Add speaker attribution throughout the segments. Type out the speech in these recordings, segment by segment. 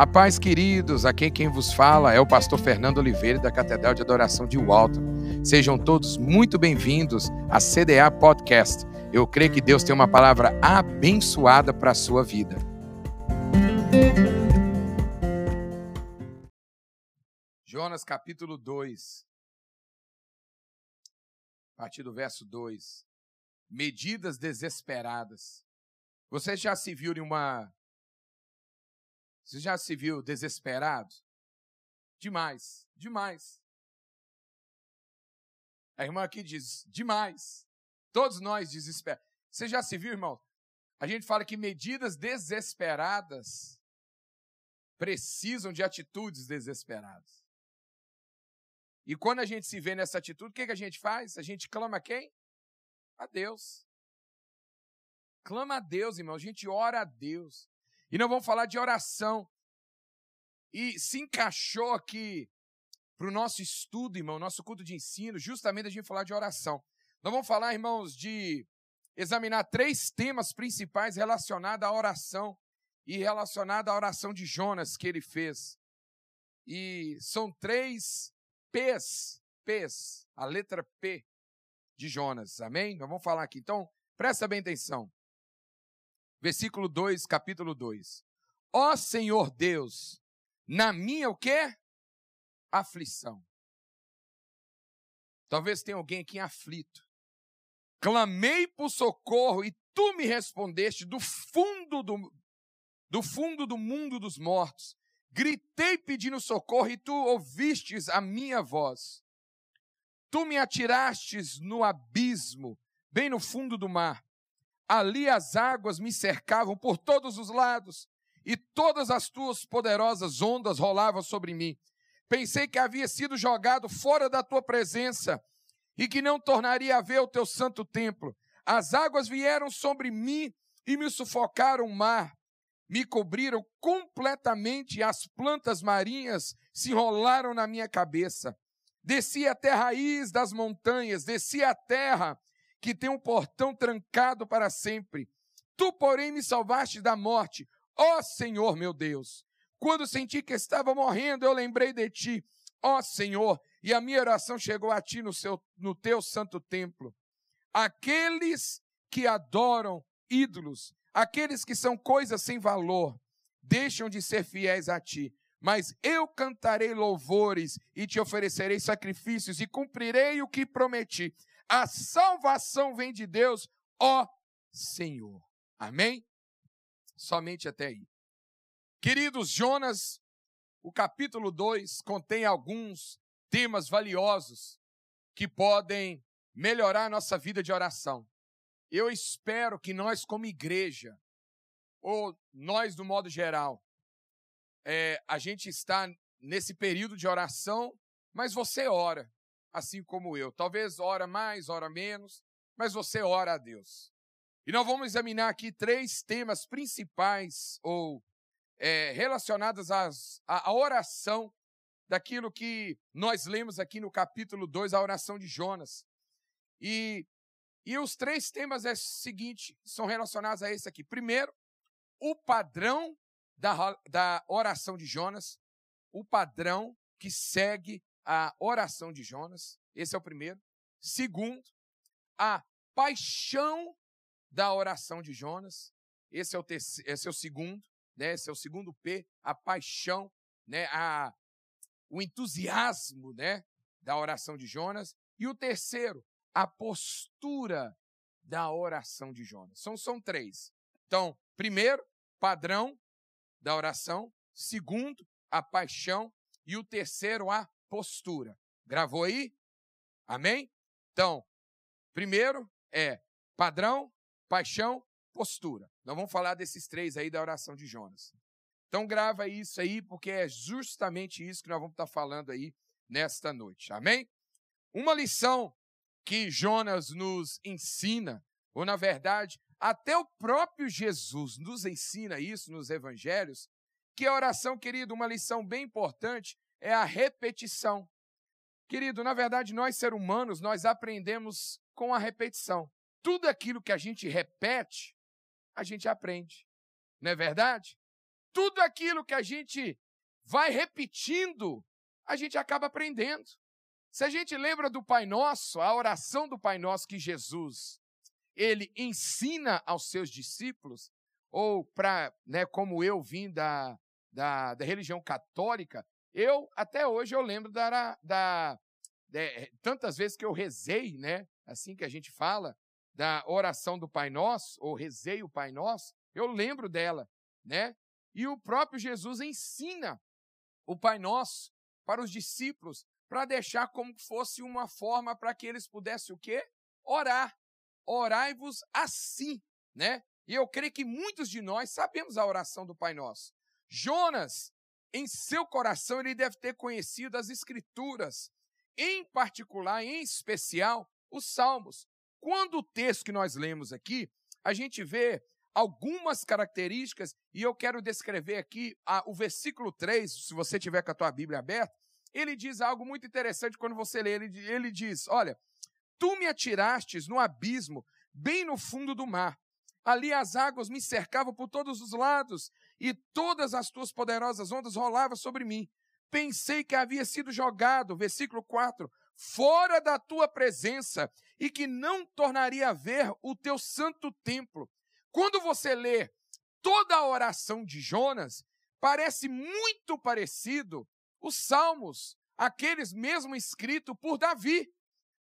Speaker 1: A paz, queridos, aqui quem vos fala é o pastor Fernando Oliveira da Catedral de Adoração de Walton. Sejam todos muito bem-vindos à CDA Podcast. Eu creio que Deus tem uma palavra abençoada para a sua vida. Jonas capítulo 2, a partir do verso 2. Medidas desesperadas. Você já se viu em uma você já se viu desesperado? Demais, demais. A irmã aqui diz, demais. Todos nós desesperados. Você já se viu, irmão? A gente fala que medidas desesperadas precisam de atitudes desesperadas. E quando a gente se vê nessa atitude, o que, que a gente faz? A gente clama a quem? A Deus. Clama a Deus, irmão. A gente ora a Deus. E não vamos falar de oração. E se encaixou aqui para o nosso estudo, irmão, nosso culto de ensino, justamente a gente falar de oração. Nós vamos falar, irmãos, de examinar três temas principais relacionados à oração e relacionados à oração de Jonas que ele fez. E são três P's, P's, a letra P de Jonas, amém? Nós vamos falar aqui. Então, presta bem atenção versículo 2, capítulo 2. Ó Senhor Deus, na minha o quê? Aflição. Talvez tenha alguém aqui aflito. Clamei por socorro e tu me respondeste do fundo do, do fundo do mundo dos mortos. Gritei pedindo socorro e tu ouvistes a minha voz. Tu me atirastes no abismo, bem no fundo do mar. Ali as águas me cercavam por todos os lados, e todas as tuas poderosas ondas rolavam sobre mim. Pensei que havia sido jogado fora da tua presença e que não tornaria a ver o teu santo templo. As águas vieram sobre mim e me sufocaram o mar. Me cobriram completamente e as plantas marinhas se enrolaram na minha cabeça. Desci até a raiz das montanhas, desci a terra que tem um portão trancado para sempre. Tu, porém, me salvaste da morte, ó Senhor meu Deus. Quando senti que estava morrendo, eu lembrei de ti, ó Senhor, e a minha oração chegou a ti no, seu, no teu santo templo. Aqueles que adoram ídolos, aqueles que são coisas sem valor, deixam de ser fiéis a ti. Mas eu cantarei louvores e te oferecerei sacrifícios e cumprirei o que prometi. A salvação vem de Deus, ó Senhor. Amém? Somente até aí. Queridos, Jonas, o capítulo 2 contém alguns temas valiosos que podem melhorar a nossa vida de oração. Eu espero que nós, como igreja, ou nós, do modo geral, é, a gente está nesse período de oração, mas você ora assim como eu. Talvez ora mais, ora menos, mas você ora a Deus. E nós vamos examinar aqui três temas principais ou é, relacionados às, à oração daquilo que nós lemos aqui no capítulo 2, a oração de Jonas. E, e os três temas é o seguinte, são relacionados a esse aqui. Primeiro, o padrão da, da oração de Jonas, o padrão que segue a oração de Jonas, esse é o primeiro. Segundo, a paixão da oração de Jonas, esse é o, terceiro, esse é o segundo, né? esse é o segundo P, a paixão, né? a, o entusiasmo né? da oração de Jonas. E o terceiro, a postura da oração de Jonas. São, são três. Então, primeiro, padrão da oração. Segundo, a paixão. E o terceiro, a postura. Gravou aí? Amém? Então, primeiro é padrão, paixão, postura. Nós vamos falar desses três aí da oração de Jonas. Então grava isso aí, porque é justamente isso que nós vamos estar falando aí nesta noite. Amém? Uma lição que Jonas nos ensina, ou na verdade, até o próprio Jesus nos ensina isso nos evangelhos, que a oração, querido, uma lição bem importante é a repetição. Querido, na verdade, nós seres humanos, nós aprendemos com a repetição. Tudo aquilo que a gente repete, a gente aprende. Não é verdade? tudo aquilo que a gente vai repetindo, a gente acaba aprendendo. Se a gente lembra do Pai Nosso, a oração do Pai Nosso que Jesus ele ensina aos seus discípulos, ou para, né, como eu vim da, da, da, religião católica, eu até hoje eu lembro da, da, tantas vezes que eu rezei, né, assim que a gente fala, da oração do Pai Nosso, ou rezei o Pai Nosso, eu lembro dela, né? E o próprio Jesus ensina o Pai Nosso para os discípulos, para deixar como fosse uma forma para que eles pudessem o quê? Orar. Orai-vos assim, né? E eu creio que muitos de nós sabemos a oração do Pai Nosso. Jonas, em seu coração, ele deve ter conhecido as Escrituras, em particular, em especial, os Salmos. Quando o texto que nós lemos aqui, a gente vê algumas características, e eu quero descrever aqui a, o versículo 3, se você tiver com a tua Bíblia aberta, ele diz algo muito interessante quando você lê. Ele, ele diz: Olha, tu me atirastes no abismo, bem no fundo do mar. Ali as águas me cercavam por todos os lados, e todas as tuas poderosas ondas rolavam sobre mim. Pensei que havia sido jogado, versículo 4, fora da tua presença, e que não tornaria a ver o teu santo templo. Quando você lê toda a oração de Jonas, parece muito parecido os salmos, aqueles mesmo escritos por Davi.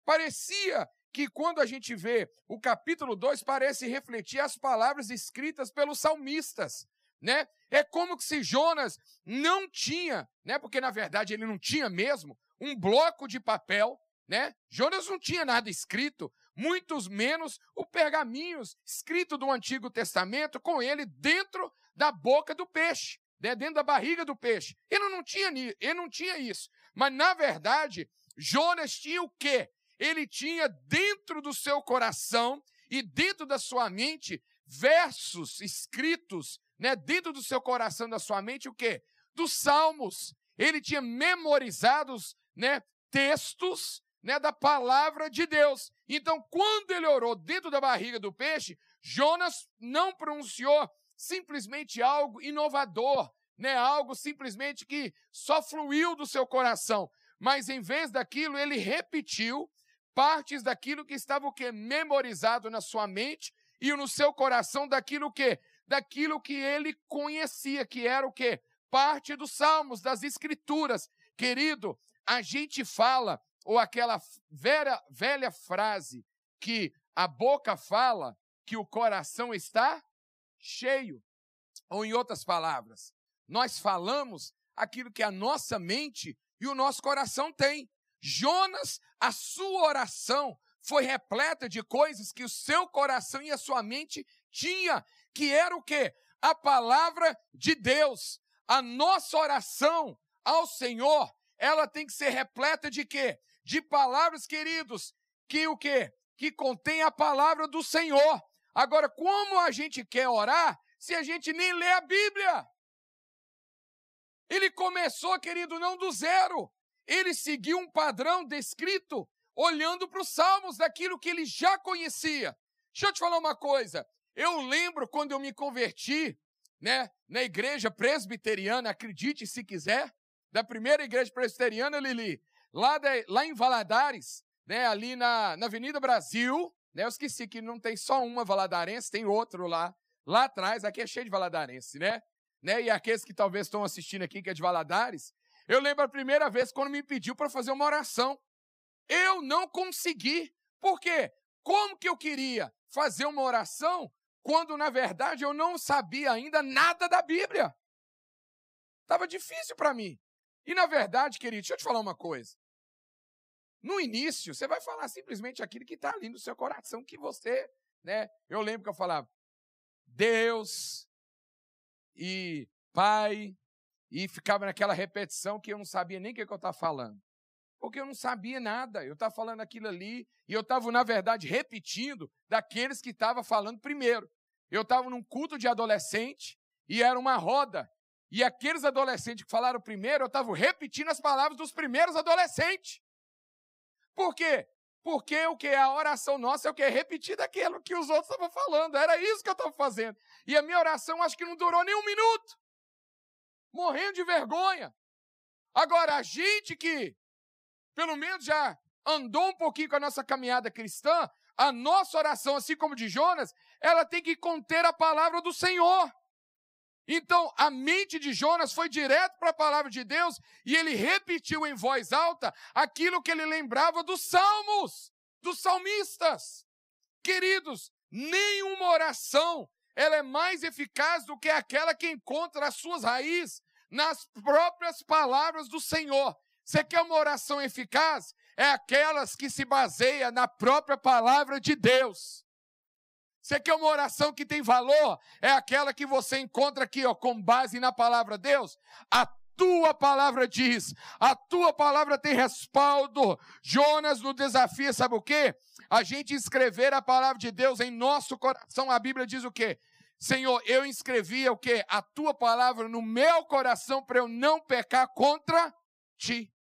Speaker 1: Parecia que quando a gente vê o capítulo 2, parece refletir as palavras escritas pelos salmistas, né? É como se Jonas não tinha, né? Porque na verdade ele não tinha mesmo um bloco de papel, né? Jonas não tinha nada escrito, muitos menos o pergaminhos escrito do Antigo Testamento com ele dentro da boca do peixe, né, dentro da barriga do peixe. Ele não tinha, ele não tinha isso. Mas, na verdade, Jonas tinha o quê? Ele tinha dentro do seu coração e dentro da sua mente versos escritos, né, dentro do seu coração, da sua mente, o quê? Dos salmos. Ele tinha memorizados, né, textos né, da palavra de Deus. Então, quando ele orou dentro da barriga do peixe, Jonas não pronunciou simplesmente algo inovador, né, algo simplesmente que só fluiu do seu coração, mas em vez daquilo, ele repetiu partes daquilo que estava o que memorizado na sua mente e no seu coração daquilo que daquilo que ele conhecia, que era o que parte dos salmos, das escrituras. Querido, a gente fala ou aquela velha, velha frase que a boca fala que o coração está cheio. Ou, em outras palavras, nós falamos aquilo que a nossa mente e o nosso coração tem. Jonas, a sua oração foi repleta de coisas que o seu coração e a sua mente tinha, que era o quê? A palavra de Deus. A nossa oração ao Senhor, ela tem que ser repleta de quê? de palavras, queridos, que o quê? Que contém a palavra do Senhor. Agora, como a gente quer orar se a gente nem lê a Bíblia? Ele começou, querido, não do zero. Ele seguiu um padrão descrito olhando para os salmos daquilo que ele já conhecia. Deixa eu te falar uma coisa. Eu lembro quando eu me converti, né, na igreja presbiteriana, acredite se quiser, da primeira igreja presbiteriana, Lili, lá, de, lá em Valadares, né, ali na, na Avenida Brasil, né, eu esqueci que não tem só uma valadarense, tem outro lá, lá atrás, aqui é cheio de valadarense, né? né? E aqueles que talvez estão assistindo aqui, que é de Valadares, eu lembro a primeira vez quando me pediu para fazer uma oração. Eu não consegui. Por quê? Como que eu queria fazer uma oração quando, na verdade, eu não sabia ainda nada da Bíblia? Estava difícil para mim. E na verdade, querido, deixa eu te falar uma coisa. No início, você vai falar simplesmente aquilo que está ali no seu coração, que você, né? Eu lembro que eu falava Deus e Pai, e ficava naquela repetição que eu não sabia nem o que, que eu estava falando. Porque eu não sabia nada, eu estava falando aquilo ali, e eu estava, na verdade, repetindo daqueles que estavam falando primeiro. Eu estava num culto de adolescente, e era uma roda e aqueles adolescentes que falaram primeiro, eu estava repetindo as palavras dos primeiros adolescentes. Por quê? Porque o que? A oração nossa é o que? Repetir daquilo que os outros estavam falando. Era isso que eu estava fazendo. E a minha oração acho que não durou nem um minuto. morrendo de vergonha. Agora, a gente que, pelo menos, já andou um pouquinho com a nossa caminhada cristã, a nossa oração, assim como de Jonas, ela tem que conter a palavra do Senhor. Então, a mente de Jonas foi direto para a palavra de Deus e ele repetiu em voz alta aquilo que ele lembrava dos salmos, dos salmistas. Queridos, nenhuma oração ela é mais eficaz do que aquela que encontra as suas raízes nas próprias palavras do Senhor. Você quer uma oração eficaz? É aquelas que se baseia na própria palavra de Deus. Você quer uma oração que tem valor? É aquela que você encontra aqui, ó, com base na palavra de Deus. A tua palavra diz, a tua palavra tem respaldo. Jonas no desafio, sabe o quê? A gente escrever a palavra de Deus em nosso coração. A Bíblia diz o quê? Senhor, eu inscrevia o quê? A tua palavra no meu coração para eu não pecar contra ti.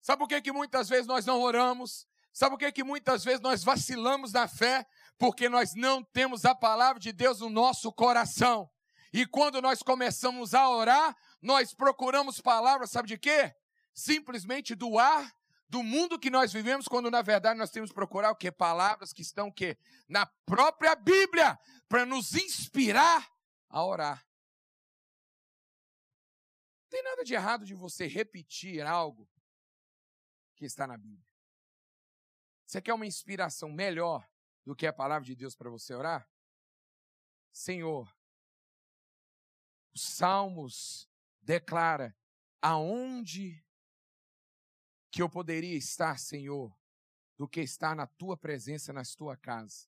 Speaker 1: Sabe por que, que muitas vezes nós não oramos? Sabe por que, que muitas vezes nós vacilamos na fé? porque nós não temos a palavra de Deus no nosso coração. E quando nós começamos a orar, nós procuramos palavras, sabe de quê? Simplesmente do ar, do mundo que nós vivemos, quando na verdade nós temos que procurar o quê? Palavras que estão o quê? Na própria Bíblia, para nos inspirar a orar. Não tem nada de errado de você repetir algo que está na Bíblia. Você quer uma inspiração melhor? do que a palavra de Deus para você orar? Senhor, os Salmos declara aonde que eu poderia estar, Senhor, do que estar na tua presença, na tua casa.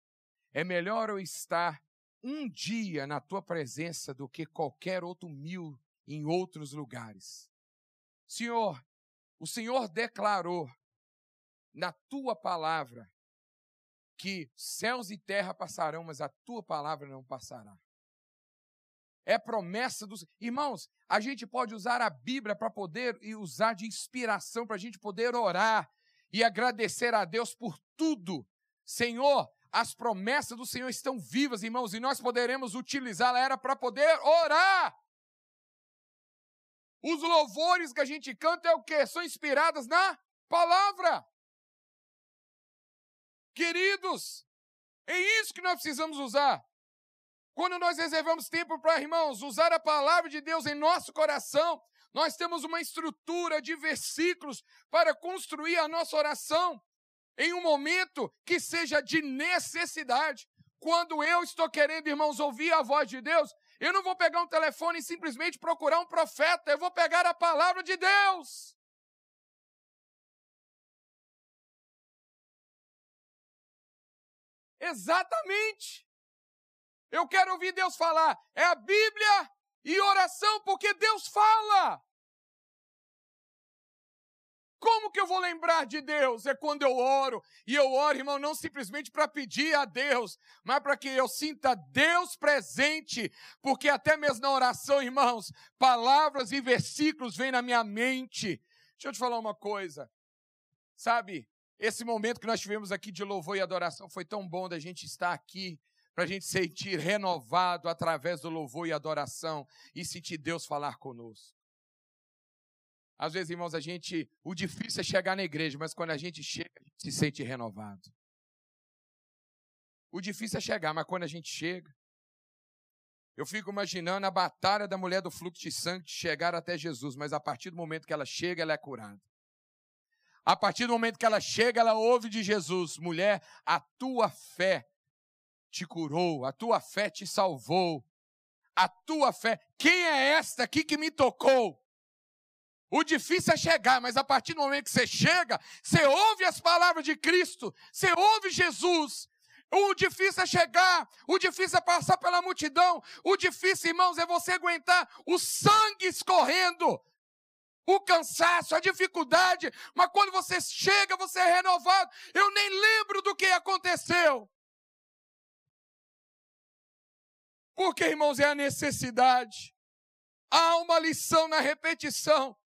Speaker 1: É melhor eu estar um dia na tua presença do que qualquer outro mil em outros lugares. Senhor, o Senhor declarou na tua palavra que céus e terra passarão, mas a tua palavra não passará. É promessa dos. Irmãos, a gente pode usar a Bíblia para poder e usar de inspiração para a gente poder orar e agradecer a Deus por tudo. Senhor, as promessas do Senhor estão vivas, irmãos, e nós poderemos utilizá-la era para poder orar. Os louvores que a gente canta é o quê? São inspiradas na palavra. Queridos, é isso que nós precisamos usar. Quando nós reservamos tempo para, irmãos, usar a palavra de Deus em nosso coração, nós temos uma estrutura de versículos para construir a nossa oração em um momento que seja de necessidade. Quando eu estou querendo, irmãos, ouvir a voz de Deus, eu não vou pegar um telefone e simplesmente procurar um profeta, eu vou pegar a palavra de Deus. Exatamente. Eu quero ouvir Deus falar. É a Bíblia e oração, porque Deus fala. Como que eu vou lembrar de Deus? É quando eu oro. E eu oro, irmão, não simplesmente para pedir a Deus, mas para que eu sinta Deus presente. Porque até mesmo na oração, irmãos, palavras e versículos vêm na minha mente. Deixa eu te falar uma coisa. Sabe, esse momento que nós tivemos aqui de louvor e adoração foi tão bom da gente estar aqui, para a gente sentir renovado através do louvor e adoração e sentir Deus falar conosco. Às vezes, irmãos, a gente, o difícil é chegar na igreja, mas quando a gente chega, a gente se sente renovado. O difícil é chegar, mas quando a gente chega, eu fico imaginando a batalha da mulher do fluxo de sangue chegar até Jesus, mas a partir do momento que ela chega, ela é curada. A partir do momento que ela chega, ela ouve de Jesus: mulher, a tua fé te curou, a tua fé te salvou, a tua fé. Quem é esta aqui que me tocou? O difícil é chegar, mas a partir do momento que você chega, você ouve as palavras de Cristo, você ouve Jesus. O difícil é chegar, o difícil é passar pela multidão, o difícil, irmãos, é você aguentar o sangue escorrendo o cansaço, a dificuldade, mas quando você chega, você é renovado. Eu nem lembro do que aconteceu. Porque, irmãos, é a necessidade. Há uma lição na repetição.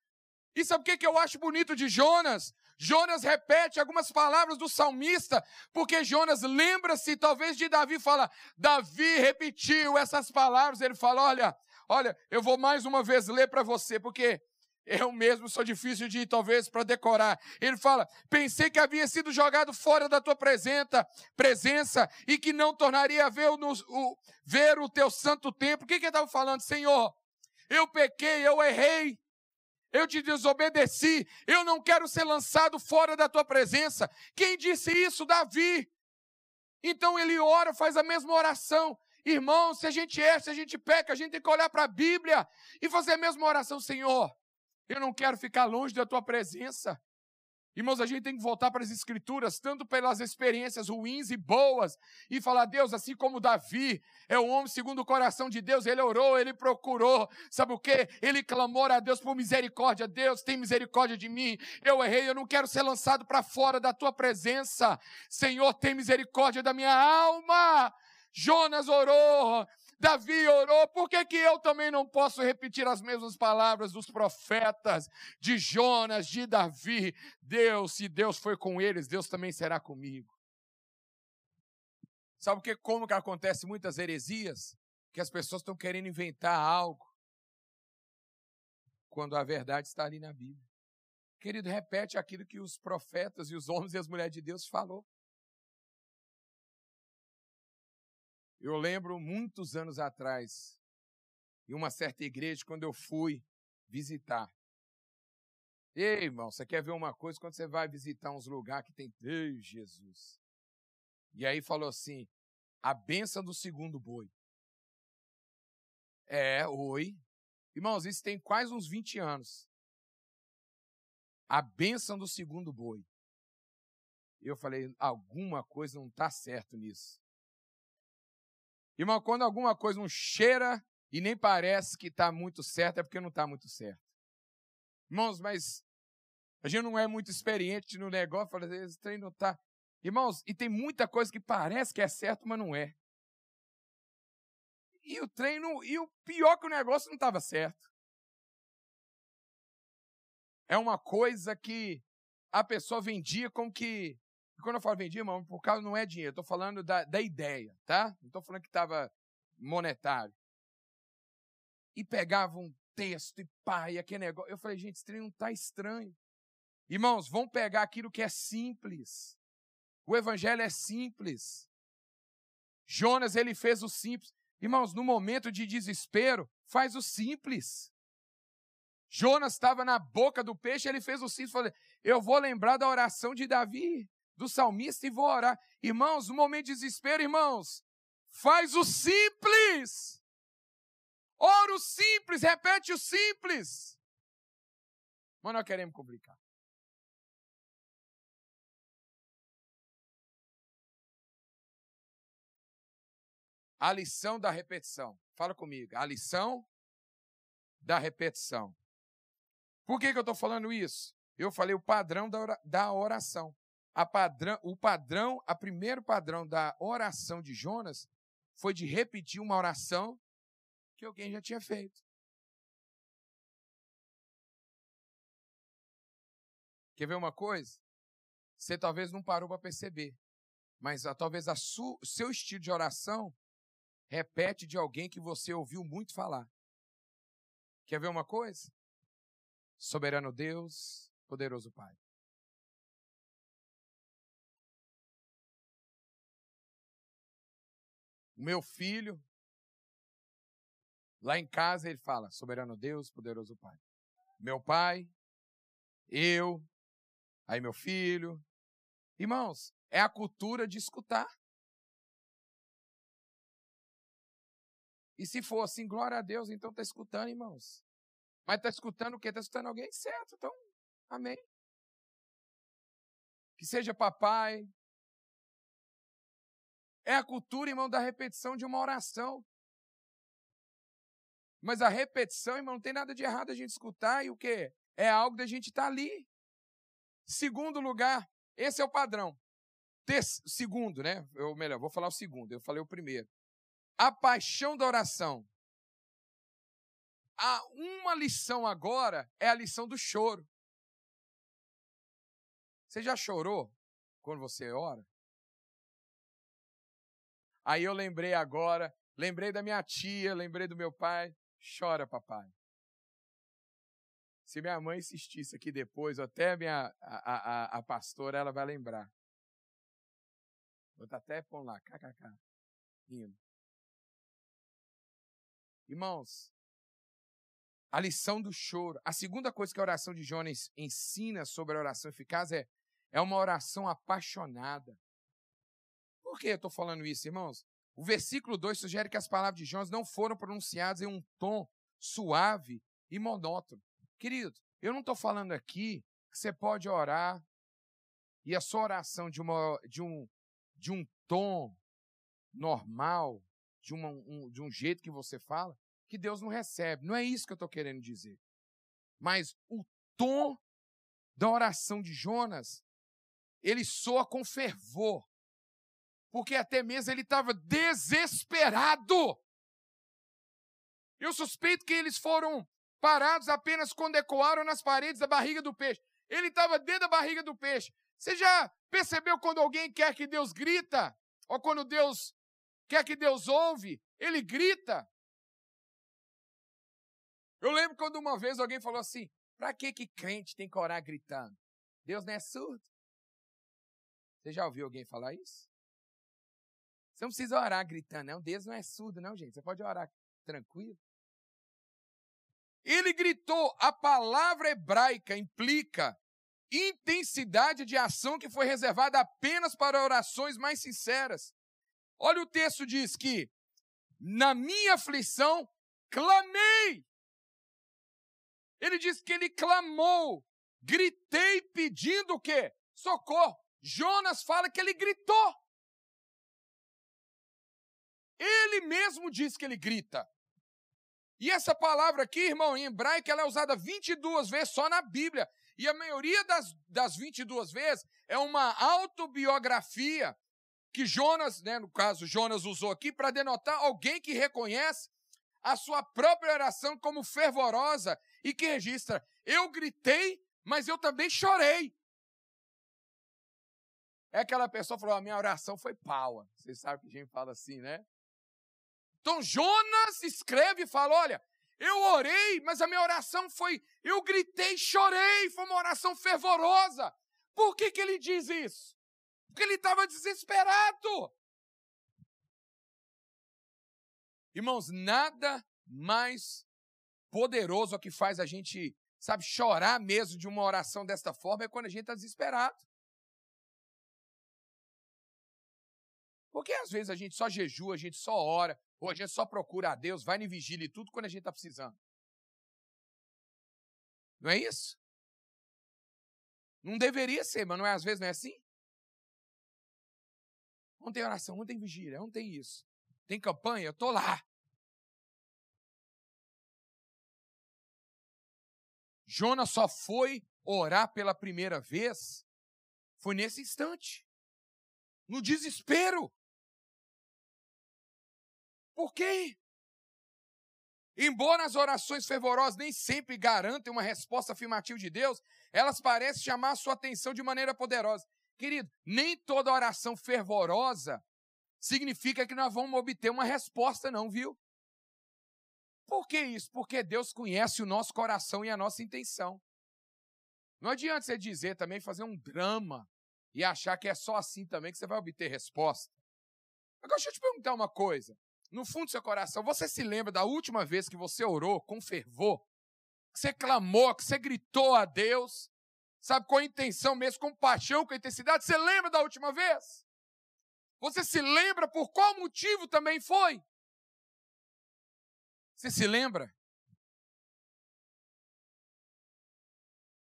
Speaker 1: E sabe o que eu acho bonito de Jonas? Jonas repete algumas palavras do salmista, porque Jonas lembra-se talvez de Davi, fala, Davi repetiu essas palavras, ele fala, olha, Olha, eu vou mais uma vez ler para você, porque eu mesmo sou difícil de talvez para decorar. Ele fala: pensei que havia sido jogado fora da tua presença, presença e que não tornaria a ver o, o, ver o teu santo templo. O que, que ele estava falando? Senhor, eu pequei, eu errei, eu te desobedeci, eu não quero ser lançado fora da tua presença. Quem disse isso? Davi. Então ele ora, faz a mesma oração. Irmão, se a gente erra, se a gente peca, a gente tem que olhar para a Bíblia e fazer a mesma oração, Senhor. Eu não quero ficar longe da tua presença. Irmãos, a gente tem que voltar para as Escrituras, tanto pelas experiências ruins e boas, e falar, Deus, assim como Davi é o homem segundo o coração de Deus, ele orou, ele procurou, sabe o que? Ele clamou a Deus por misericórdia. Deus, tem misericórdia de mim. Eu errei, eu não quero ser lançado para fora da tua presença. Senhor, tem misericórdia da minha alma. Jonas orou, Davi orou, por que, que eu também não posso repetir as mesmas palavras dos profetas, de Jonas, de Davi? Deus, se Deus foi com eles, Deus também será comigo. Sabe que, como que acontece muitas heresias? Que as pessoas estão querendo inventar algo, quando a verdade está ali na Bíblia. Querido, repete aquilo que os profetas e os homens e as mulheres de Deus falou. Eu lembro muitos anos atrás, em uma certa igreja, quando eu fui visitar. Ei, irmão, você quer ver uma coisa? Quando você vai visitar uns lugares que tem. Ei, Jesus. E aí falou assim: a benção do segundo boi. É, oi. Irmãos, isso tem quase uns 20 anos. A benção do segundo boi. Eu falei, alguma coisa não está certo nisso. Irmão, quando alguma coisa não cheira e nem parece que está muito certo, é porque não está muito certo. Irmãos, mas a gente não é muito experiente no negócio, fala, esse trem não está. Irmãos, e tem muita coisa que parece que é certo, mas não é. E o treino, e o pior que o negócio não estava certo. É uma coisa que a pessoa vendia como que e quando eu falo vendia, irmão, por causa não é dinheiro, estou falando da, da ideia, tá? Não estou falando que estava monetário. E pegava um texto e pá, e aquele negócio. Eu falei, gente, esse não está estranho. Irmãos, vão pegar aquilo que é simples. O evangelho é simples. Jonas, ele fez o simples. Irmãos, no momento de desespero, faz o simples. Jonas estava na boca do peixe, ele fez o simples. Falei, eu vou lembrar da oração de Davi do salmista e vou orar. Irmãos, no momento de desespero, irmãos, faz o simples. Ora o simples, repete o simples. Mas nós queremos complicar. A lição da repetição. Fala comigo. A lição da repetição. Por que, que eu estou falando isso? Eu falei o padrão da oração padrão, o padrão, a primeiro padrão da oração de Jonas foi de repetir uma oração que alguém já tinha feito. Quer ver uma coisa? Você talvez não parou para perceber, mas a, talvez o seu estilo de oração repete de alguém que você ouviu muito falar. Quer ver uma coisa? Soberano Deus, poderoso Pai. O meu filho, lá em casa, ele fala: Soberano Deus, poderoso Pai. Meu pai, eu, aí meu filho. Irmãos, é a cultura de escutar. E se for assim, glória a Deus, então está escutando, irmãos. Mas está escutando o quê? Está escutando alguém certo, então, amém. Que seja papai, é a cultura, irmão, da repetição de uma oração. Mas a repetição, irmão, não tem nada de errado a gente escutar e o quê? É algo da gente estar tá ali. Segundo lugar, esse é o padrão. segundo, né? Ou melhor, vou falar o segundo, eu falei o primeiro. A paixão da oração. Há uma lição agora é a lição do choro. Você já chorou quando você ora? Aí eu lembrei agora, lembrei da minha tia, lembrei do meu pai. Chora, papai. Se minha mãe insistisse aqui depois, até minha, a, a, a pastora, ela vai lembrar. Vou até pondo lá, kkk. Lindo. Irmãos, a lição do choro. A segunda coisa que a oração de Jonas ensina sobre a oração eficaz é, é uma oração apaixonada. Por que eu estou falando isso, irmãos? O versículo 2 sugere que as palavras de Jonas não foram pronunciadas em um tom suave e monótono. Querido, eu não estou falando aqui que você pode orar e a sua oração de, uma, de, um, de um tom normal, de, uma, um, de um jeito que você fala, que Deus não recebe. Não é isso que eu estou querendo dizer. Mas o tom da oração de Jonas, ele soa com fervor porque até mesmo ele estava desesperado. Eu suspeito que eles foram parados apenas quando ecoaram nas paredes da barriga do peixe. Ele estava dentro da barriga do peixe. Você já percebeu quando alguém quer que Deus grita? Ou quando Deus quer que Deus ouve? Ele grita. Eu lembro quando uma vez alguém falou assim: para que que crente tem que orar gritando? Deus não é surdo. Você já ouviu alguém falar isso? Você não precisa orar gritando, não. Deus não é surdo, não, gente. Você pode orar tranquilo. Ele gritou, a palavra hebraica implica intensidade de ação que foi reservada apenas para orações mais sinceras. Olha o texto diz que na minha aflição clamei. Ele diz que ele clamou, gritei pedindo o quê? Socorro. Jonas fala que ele gritou. Ele mesmo diz que ele grita. E essa palavra aqui, irmão, em hebraico, ela é usada 22 vezes só na Bíblia. E a maioria das, das 22 vezes é uma autobiografia que Jonas, né, no caso, Jonas usou aqui para denotar alguém que reconhece a sua própria oração como fervorosa e que registra: eu gritei, mas eu também chorei. É aquela pessoa que falou: a minha oração foi pau. Vocês sabem que a gente fala assim, né? Então Jonas escreve e fala: Olha, eu orei, mas a minha oração foi, eu gritei, chorei, foi uma oração fervorosa. Por que, que ele diz isso? Porque ele estava desesperado. Irmãos, nada mais poderoso que faz a gente, sabe, chorar mesmo de uma oração desta forma é quando a gente está desesperado. Porque às vezes a gente só jejua, a gente só ora, ou a gente só procura a Deus, vai em vigília e tudo quando a gente está precisando. Não é isso? Não deveria ser, mas não é, às vezes não é assim? Não tem oração, não tem vigília, não tem isso. Tem campanha, eu estou lá. Jonas só foi orar pela primeira vez, foi nesse instante. No desespero. Por quê? Embora as orações fervorosas nem sempre garantem uma resposta afirmativa de Deus, elas parecem chamar a sua atenção de maneira poderosa. Querido, nem toda oração fervorosa significa que nós vamos obter uma resposta, não, viu? Por que isso? Porque Deus conhece o nosso coração e a nossa intenção. Não adianta você dizer também, fazer um drama e achar que é só assim também que você vai obter resposta. Agora, deixa eu te perguntar uma coisa no fundo do seu coração, você se lembra da última vez que você orou com fervor? Que você clamou, que você gritou a Deus? Sabe, com intenção mesmo, com paixão, com intensidade? Você lembra da última vez? Você se lembra por qual motivo também foi? Você se lembra?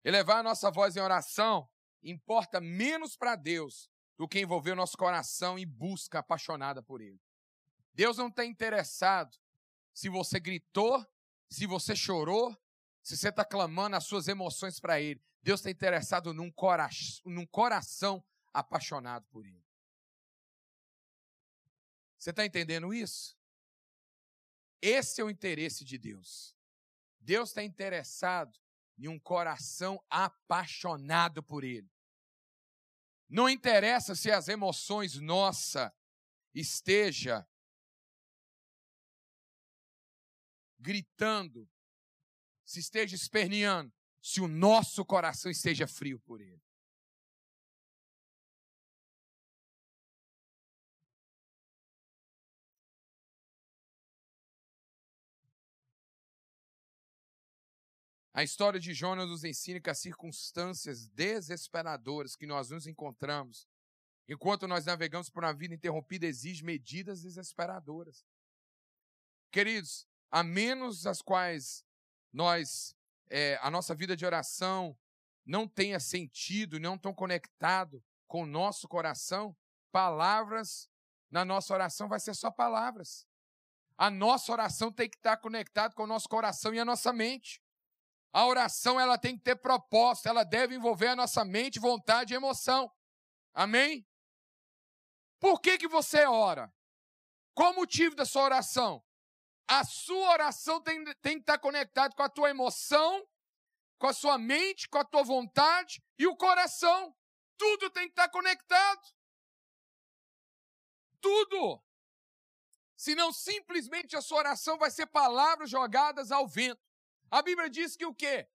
Speaker 1: Elevar a nossa voz em oração importa menos para Deus do que envolver o nosso coração em busca apaixonada por Ele. Deus não está interessado se você gritou, se você chorou, se você está clamando as suas emoções para Ele. Deus está interessado num, cora num coração apaixonado por Ele. Você está entendendo isso? Esse é o interesse de Deus. Deus está interessado em um coração apaixonado por Ele. Não interessa se as emoções nossa esteja gritando, se esteja esperneando, se o nosso coração esteja frio por ele. A história de Jonas nos ensina que as circunstâncias desesperadoras que nós nos encontramos, enquanto nós navegamos por uma vida interrompida, exigem medidas desesperadoras. Queridos, a menos as quais nós, é, a nossa vida de oração não tenha sentido, não tão conectado com o nosso coração, palavras na nossa oração vai ser só palavras. A nossa oração tem que estar conectada com o nosso coração e a nossa mente. A oração ela tem que ter propósito, ela deve envolver a nossa mente, vontade e emoção. Amém? Por que, que você ora? Qual o motivo da sua oração? A sua oração tem, tem que estar conectada com a tua emoção, com a sua mente, com a tua vontade e o coração. Tudo tem que estar conectado. Tudo. Senão simplesmente a sua oração vai ser palavras jogadas ao vento. A Bíblia diz que o quê?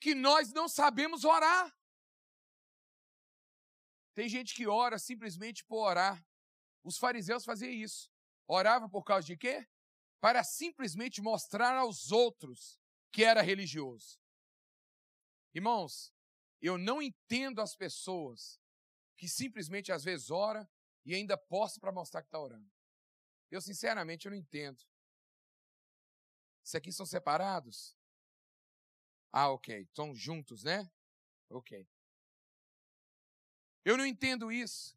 Speaker 1: Que nós não sabemos orar. Tem gente que ora simplesmente por orar. Os fariseus faziam isso. Orava por causa de quê? Para simplesmente mostrar aos outros que era religioso. Irmãos, eu não entendo as pessoas que simplesmente às vezes ora e ainda posta para mostrar que está orando. Eu sinceramente eu não entendo. Isso aqui são separados? Ah, ok. Estão juntos, né? Ok. Eu não entendo isso.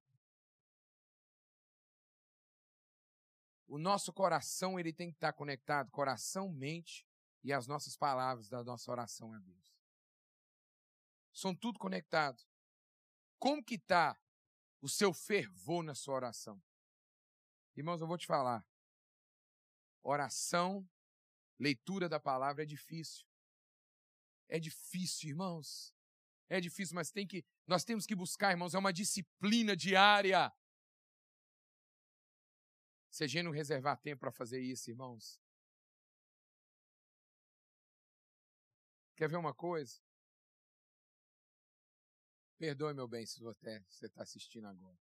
Speaker 1: O nosso coração ele tem que estar conectado, coração, mente e as nossas palavras da nossa oração a Deus. São tudo conectado. Como que está o seu fervor na sua oração? Irmãos, eu vou te falar. Oração, leitura da palavra é difícil. É difícil, irmãos. É difícil, mas tem que, nós temos que buscar, irmãos, é uma disciplina diária. Se a gente não reservar tempo para fazer isso, irmãos. Quer ver uma coisa? Perdoe, meu bem, se você está assistindo agora.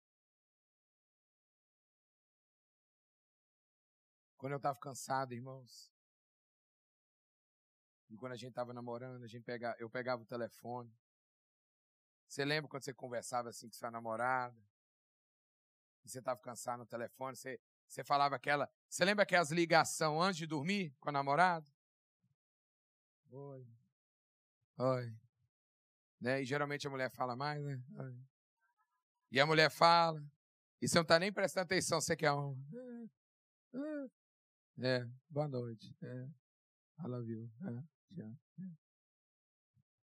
Speaker 1: Quando eu estava cansado, irmãos, e quando a gente estava namorando, a gente pega, eu pegava o telefone. Você lembra quando você conversava assim com sua namorada? E você estava cansado no telefone, você, você falava aquela. Você lembra aquelas ligações antes de dormir com a namorada? Oi. Oi. Né? E geralmente a mulher fala mais, né? Oi. E a mulher fala. E você não está nem prestando atenção, você quer um. É, boa noite. É, I love you. É.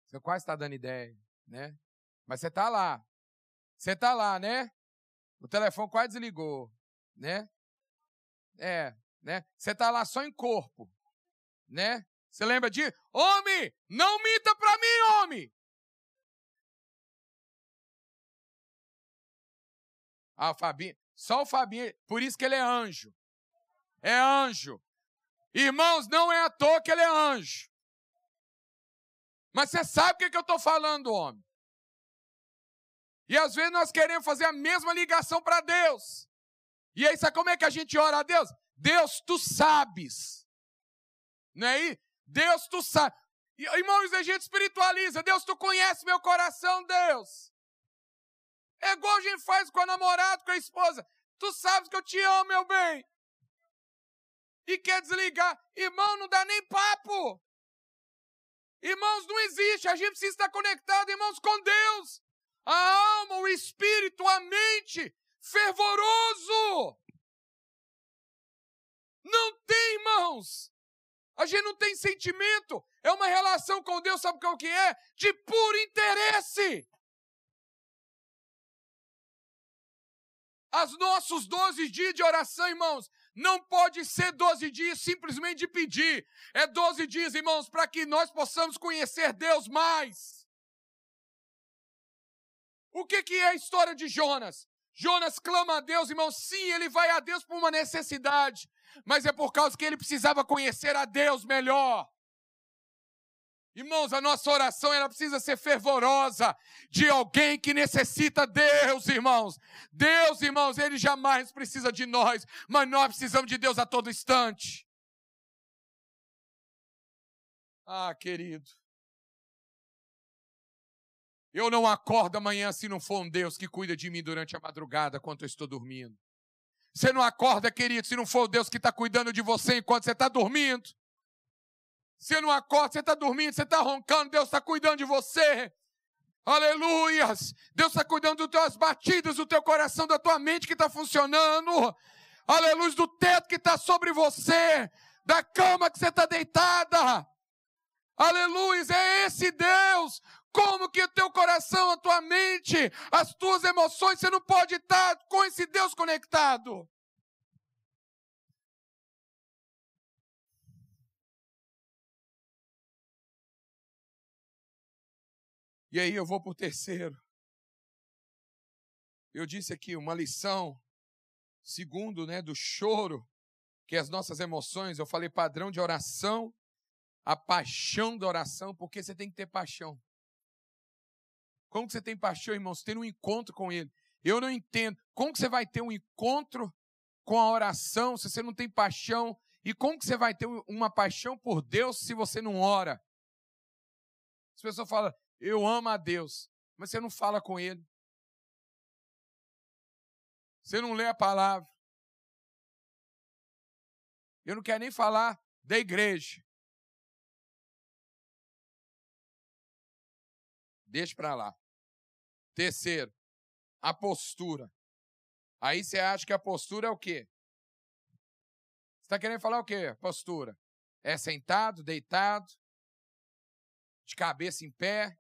Speaker 1: Você quase está dando ideia, né? Mas você está lá. Você está lá, né? O telefone quase desligou, né? É, né? Você está lá só em corpo, né? Você lembra de homem, não minta para mim, homem. Ah, o Fabinho, só o Fabinho, por isso que ele é anjo. É anjo. Irmãos, não é à toa que ele é anjo. Mas você sabe o que, que eu estou falando, homem. E às vezes nós queremos fazer a mesma ligação para Deus. E aí, sabe como é que a gente ora a Deus? Deus, tu sabes. Não é aí? Deus, tu sabe. Irmãos, a gente espiritualiza. Deus, tu conhece meu coração, Deus. É igual a gente faz com a namorada, com a esposa. Tu sabes que eu te amo, meu bem. E quer desligar. Irmão, não dá nem papo. Irmãos, não existe. A gente precisa estar conectado, irmãos, com Deus. A alma, o espírito, a mente, fervoroso. Não tem, irmãos. A gente não tem sentimento. É uma relação com Deus, sabe o que é? De puro interesse. As nossos 12 dias de oração, irmãos, não pode ser 12 dias simplesmente de pedir. É 12 dias, irmãos, para que nós possamos conhecer Deus mais. O que, que é a história de Jonas? Jonas clama a Deus, irmão. Sim, ele vai a Deus por uma necessidade, mas é por causa que ele precisava conhecer a Deus melhor. Irmãos, a nossa oração ela precisa ser fervorosa de alguém que necessita Deus, irmãos. Deus, irmãos, ele jamais precisa de nós, mas nós precisamos de Deus a todo instante. Ah, querido. Eu não acordo amanhã se não for um Deus que cuida de mim durante a madrugada quando eu estou dormindo. Você não acorda, querido, se não for o Deus que está cuidando de você enquanto você está dormindo. Você não acorda, você está dormindo, você está roncando, Deus está cuidando de você. Aleluias! Deus está cuidando dos teus batidas, do teu coração, da tua mente que está funcionando. Aleluia, do teto que está sobre você, da cama que você está deitada. Aleluia, é esse Deus. Como que o teu coração, a tua mente, as tuas emoções, você não pode estar com esse Deus conectado. E aí eu vou para o terceiro. Eu disse aqui uma lição, segundo, né, do choro, que é as nossas emoções, eu falei padrão de oração, a paixão da oração, porque você tem que ter paixão. Como que você tem paixão, irmãos? Ter um encontro com Ele. Eu não entendo. Como que você vai ter um encontro com a oração se você não tem paixão? E como que você vai ter uma paixão por Deus se você não ora? As pessoas falam, eu amo a Deus, mas você não fala com Ele. Você não lê a palavra. Eu não quero nem falar da igreja. Deixa para lá. Terceiro, a postura. Aí você acha que a postura é o quê? Você está querendo falar o quê? Postura. É sentado, deitado, de cabeça em pé,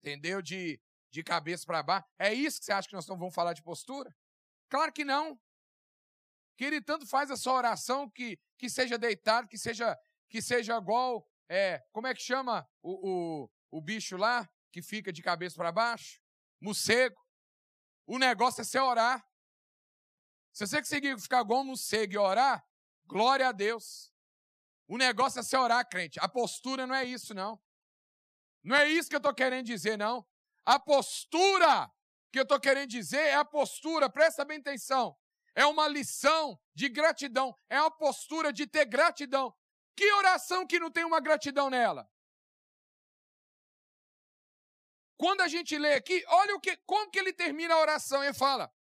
Speaker 1: entendeu? De, de cabeça para baixo. É isso que você acha que nós não vamos falar de postura? Claro que não. Que ele tanto faz a sua oração que, que seja deitado, que seja que seja igual, é, como é que chama o, o, o bicho lá que fica de cabeça para baixo? Morcego. O negócio é você orar. Se você conseguir ficar igual um morcego e orar, glória a Deus. O negócio é você orar, crente. A postura não é isso, não. Não é isso que eu estou querendo dizer, não. A postura que eu estou querendo dizer é a postura, presta bem atenção. É uma lição de gratidão. É uma postura de ter gratidão. Que oração que não tem uma gratidão nela? Quando a gente lê aqui, olha o que, como que ele termina a oração. Ele fala: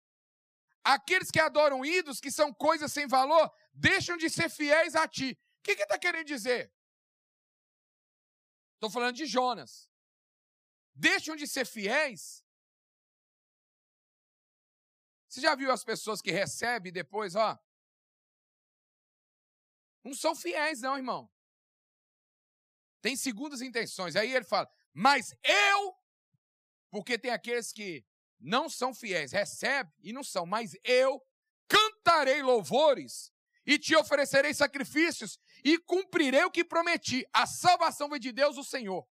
Speaker 1: Aqueles que adoram ídolos, que são coisas sem valor, deixam de ser fiéis a ti. O que, que ele está querendo dizer? Estou falando de Jonas. Deixam de ser fiéis. Você já viu as pessoas que recebem depois, ó? Não são fiéis, não, irmão. Tem segundas intenções. Aí ele fala, mas eu, porque tem aqueles que não são fiéis, recebem e não são, mas eu cantarei louvores e te oferecerei sacrifícios e cumprirei o que prometi. A salvação vem de Deus, o Senhor.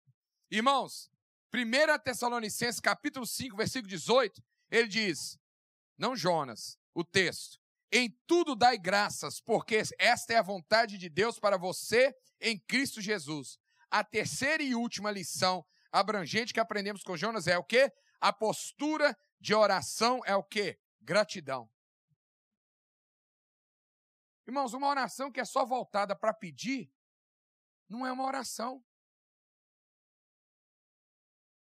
Speaker 1: Irmãos, 1 Tessalonicenses capítulo 5, versículo 18, ele diz, não Jonas, o texto, em tudo dai graças, porque esta é a vontade de Deus para você em Cristo Jesus. A terceira e última lição abrangente que aprendemos com Jonas é o quê? A postura de oração é o quê? Gratidão. Irmãos, uma oração que é só voltada para pedir, não é uma oração.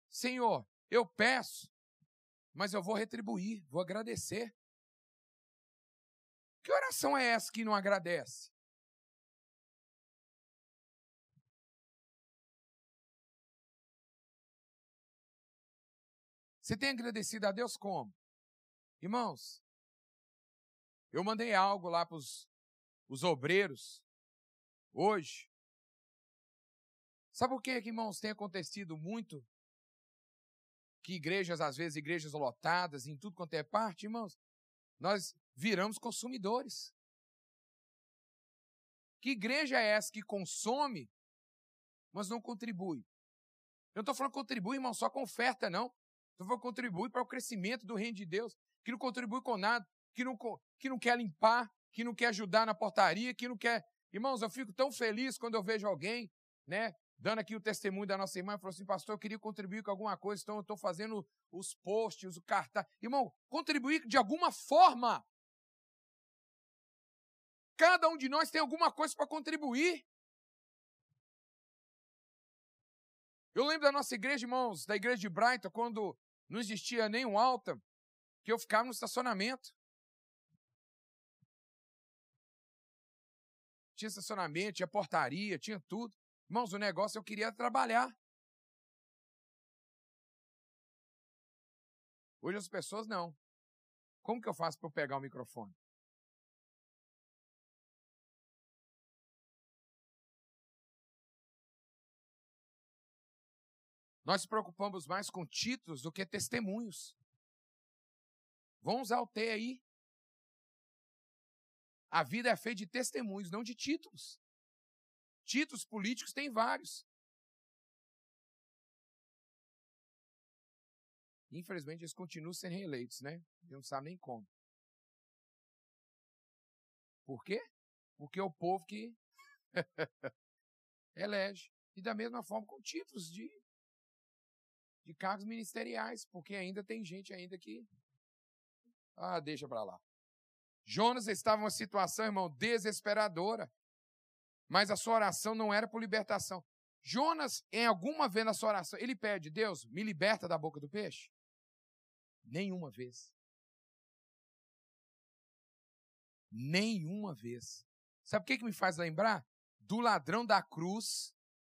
Speaker 1: Senhor, eu peço, mas eu vou retribuir, vou agradecer. Que oração é essa que não agradece? Você tem agradecido a Deus como? Irmãos, eu mandei algo lá para os os obreiros, hoje. Sabe por que, irmãos, tem acontecido muito? Que igrejas, às vezes, igrejas lotadas, em tudo quanto é parte, irmãos, nós viramos consumidores. Que igreja é essa que consome, mas não contribui? Eu não estou falando contribui, irmão, só com oferta, não. Estou falando contribui para o crescimento do reino de Deus. que não contribui com nada, que não, que não quer limpar, que não quer ajudar na portaria, que não quer. Irmãos, eu fico tão feliz quando eu vejo alguém, né, dando aqui o testemunho da nossa irmã, falou assim, pastor, eu queria contribuir com alguma coisa, então eu estou fazendo os posts, o cartaz. Irmão, contribuir de alguma forma. Cada um de nós tem alguma coisa para contribuir. Eu lembro da nossa igreja, irmãos, da igreja de Brighton, quando não existia nenhum alta, que eu ficava no estacionamento. Tinha estacionamento, tinha portaria, tinha tudo. Irmãos, o negócio eu queria trabalhar. Hoje as pessoas não. Como que eu faço para eu pegar o microfone? Nós nos preocupamos mais com títulos do que testemunhos. Vamos usar o T aí. A vida é feita de testemunhos, não de títulos. Títulos políticos tem vários. Infelizmente, eles continuam sendo reeleitos, né? E não sabem nem como. Por quê? Porque é o povo que elege. E da mesma forma com títulos de, de cargos ministeriais, porque ainda tem gente ainda que. Ah, deixa para lá. Jonas estava em uma situação, irmão, desesperadora. Mas a sua oração não era por libertação. Jonas, em alguma vez na sua oração, ele pede, Deus, me liberta da boca do peixe? Nenhuma vez. Nenhuma vez. Sabe o que, que me faz lembrar? Do ladrão da cruz,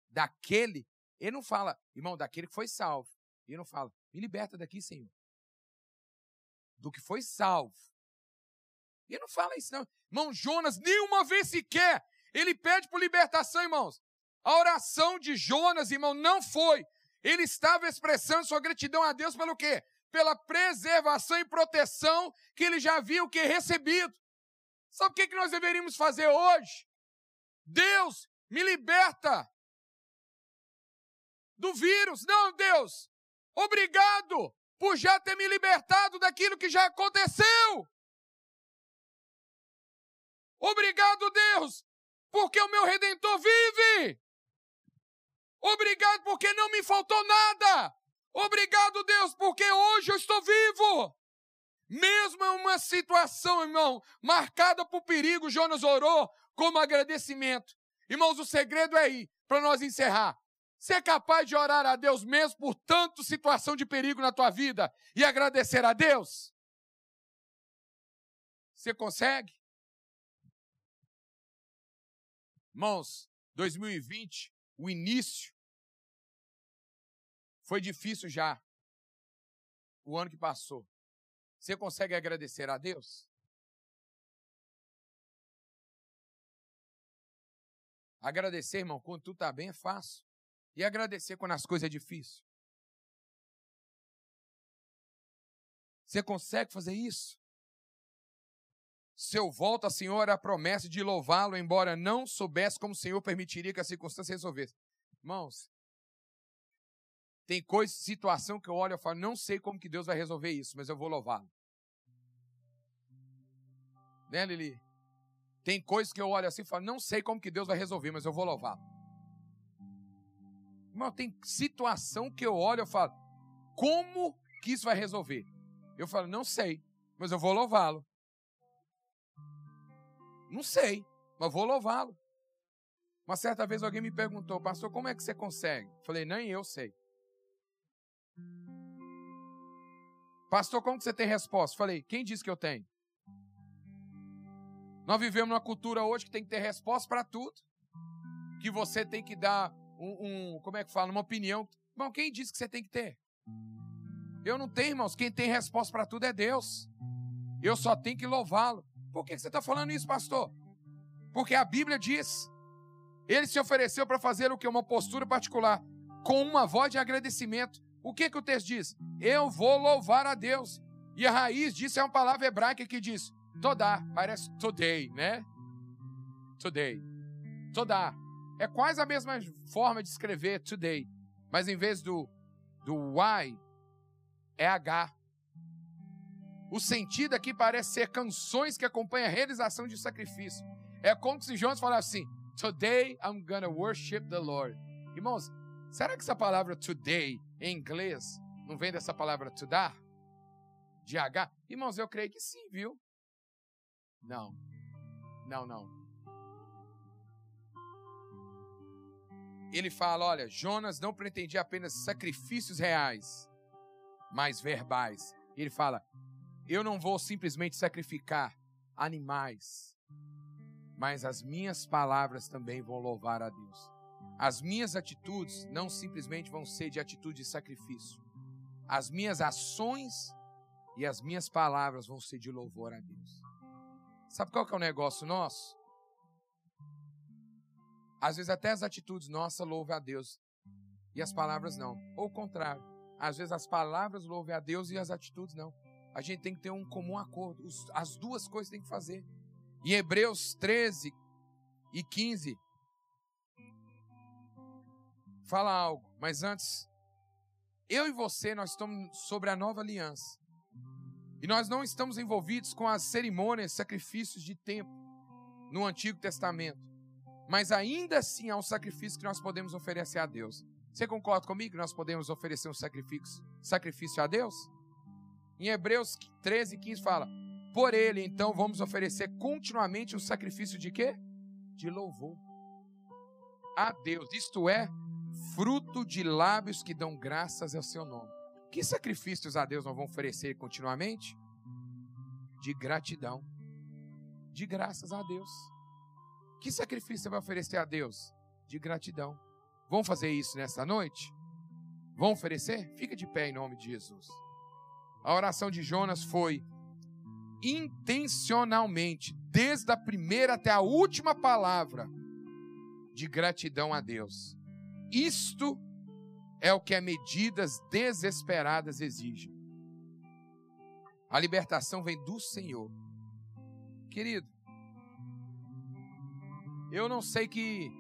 Speaker 1: daquele. Ele não fala, irmão, daquele que foi salvo. Ele não fala, me liberta daqui, Senhor. Do que foi salvo. Ele não fala isso, não. Irmão, Jonas, nenhuma vez sequer, ele pede por libertação, irmãos. A oração de Jonas, irmão, não foi. Ele estava expressando sua gratidão a Deus pelo quê? pela preservação e proteção que ele já havia o que recebido. Sabe o que, que nós deveríamos fazer hoje? Deus, me liberta do vírus. Não, Deus, obrigado por já ter me libertado daquilo que já aconteceu. Obrigado, Deus, porque o meu redentor vive. Obrigado porque não me faltou nada. Obrigado, Deus, porque hoje eu estou vivo. Mesmo em uma situação, irmão, marcada por perigo, Jonas orou como agradecimento. Irmãos, o segredo é aí, para nós encerrar. Ser capaz de orar a Deus mesmo por tanta situação de perigo na tua vida e agradecer a Deus? Você consegue? Irmãos, 2020, o início foi difícil já. O ano que passou. Você consegue agradecer a Deus? Agradecer, irmão, quando tudo está bem é fácil. E agradecer quando as coisas é difícil. Você consegue fazer isso? Se eu volto, a Senhor, a promessa de louvá-lo, embora não soubesse como o Senhor permitiria que a circunstância resolvesse. Irmãos, tem coisa, situação que eu olho e falo, não sei como que Deus vai resolver isso, mas eu vou louvá-lo. Né, Lili? Tem coisas que eu olho assim e falo, não sei como que Deus vai resolver, mas eu vou louvá-lo. Irmão, tem situação que eu olho e falo, como que isso vai resolver? Eu falo, não sei, mas eu vou louvá-lo. Não sei, mas vou louvá-lo. Uma certa vez alguém me perguntou, pastor, como é que você consegue? Eu falei, nem eu sei. Pastor, como que você tem resposta? Falei, quem disse que eu tenho? Nós vivemos numa cultura hoje que tem que ter resposta para tudo. Que você tem que dar um, um, como é que fala, uma opinião. Bom, quem disse que você tem que ter? Eu não tenho, irmãos. Quem tem resposta para tudo é Deus. Eu só tenho que louvá-lo. Por que você está falando isso, pastor? Porque a Bíblia diz. Ele se ofereceu para fazer o que? Uma postura particular, com uma voz de agradecimento. O que, que o texto diz? Eu vou louvar a Deus. E a raiz disso é uma palavra hebraica que diz todá, parece today, né? Today. Todá. É quase a mesma forma de escrever today, mas em vez do, do Y, é H. O sentido aqui parece ser canções que acompanham a realização de sacrifício. É como se Jonas falasse assim: Today I'm gonna worship the Lord. Irmãos, será que essa palavra today em inglês não vem dessa palavra to dar? De H? Irmãos, eu creio que sim, viu? Não. Não, não. Ele fala: olha, Jonas não pretendia apenas sacrifícios reais, mas verbais. Ele fala: eu não vou simplesmente sacrificar animais, mas as minhas palavras também vão louvar a Deus. As minhas atitudes não simplesmente vão ser de atitude de sacrifício. As minhas ações e as minhas palavras vão ser de louvor a Deus. Sabe qual que é o negócio nosso? Às vezes até as atitudes nossas louvam a Deus e as palavras não. Ou o contrário. Às vezes as palavras louvam a Deus e as atitudes não. A gente tem que ter um comum acordo. As duas coisas tem que fazer. Em Hebreus 13 e 15 fala algo, mas antes eu e você nós estamos sobre a nova aliança. E nós não estamos envolvidos com as cerimônias, sacrifícios de tempo no Antigo Testamento. Mas ainda assim há um sacrifício que nós podemos oferecer a Deus. Você concorda comigo que nós podemos oferecer um sacrifício, sacrifício a Deus? Em Hebreus 13, 15 fala: Por ele, então, vamos oferecer continuamente um sacrifício de quê? De louvor a Deus. Isto é, fruto de lábios que dão graças ao seu nome. Que sacrifícios a Deus nós vamos oferecer continuamente? De gratidão. De graças a Deus. Que sacrifício você vai oferecer a Deus? De gratidão. Vamos fazer isso nesta noite? Vamos oferecer? Fica de pé em nome de Jesus. A oração de Jonas foi intencionalmente, desde a primeira até a última palavra, de gratidão a Deus. Isto é o que as medidas desesperadas exigem. A libertação vem do Senhor. Querido, eu não sei que,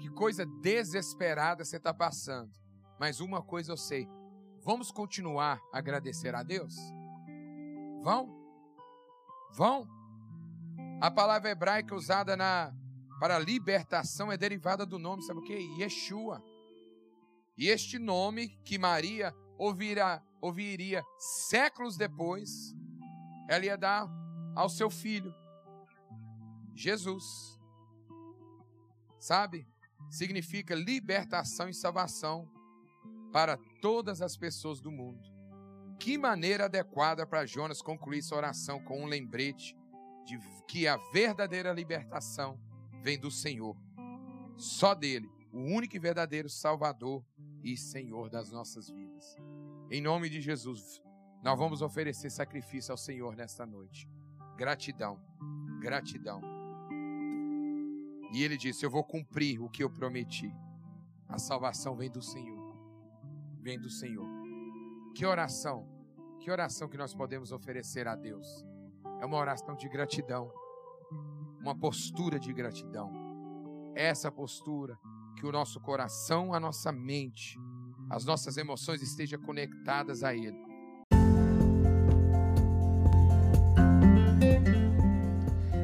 Speaker 1: que coisa desesperada você está passando, mas uma coisa eu sei: vamos continuar a agradecer a Deus? Vão? Vão? A palavra hebraica usada na, para libertação é derivada do nome, sabe o que? Yeshua. E este nome que Maria ouvirá, ouviria séculos depois, ela ia dar ao seu filho, Jesus. Sabe? Significa libertação e salvação para todas as pessoas do mundo. Que maneira adequada para Jonas concluir sua oração com um lembrete de que a verdadeira libertação vem do Senhor. Só dele, o único e verdadeiro Salvador e Senhor das nossas vidas. Em nome de Jesus, nós vamos oferecer sacrifício ao Senhor nesta noite. Gratidão, gratidão. E ele disse: Eu vou cumprir o que eu prometi. A salvação vem do Senhor. Vem do Senhor. Que oração, que oração que nós podemos oferecer a Deus. É uma oração de gratidão, uma postura de gratidão. Essa postura que o nosso coração, a nossa mente, as nossas emoções estejam conectadas a Ele.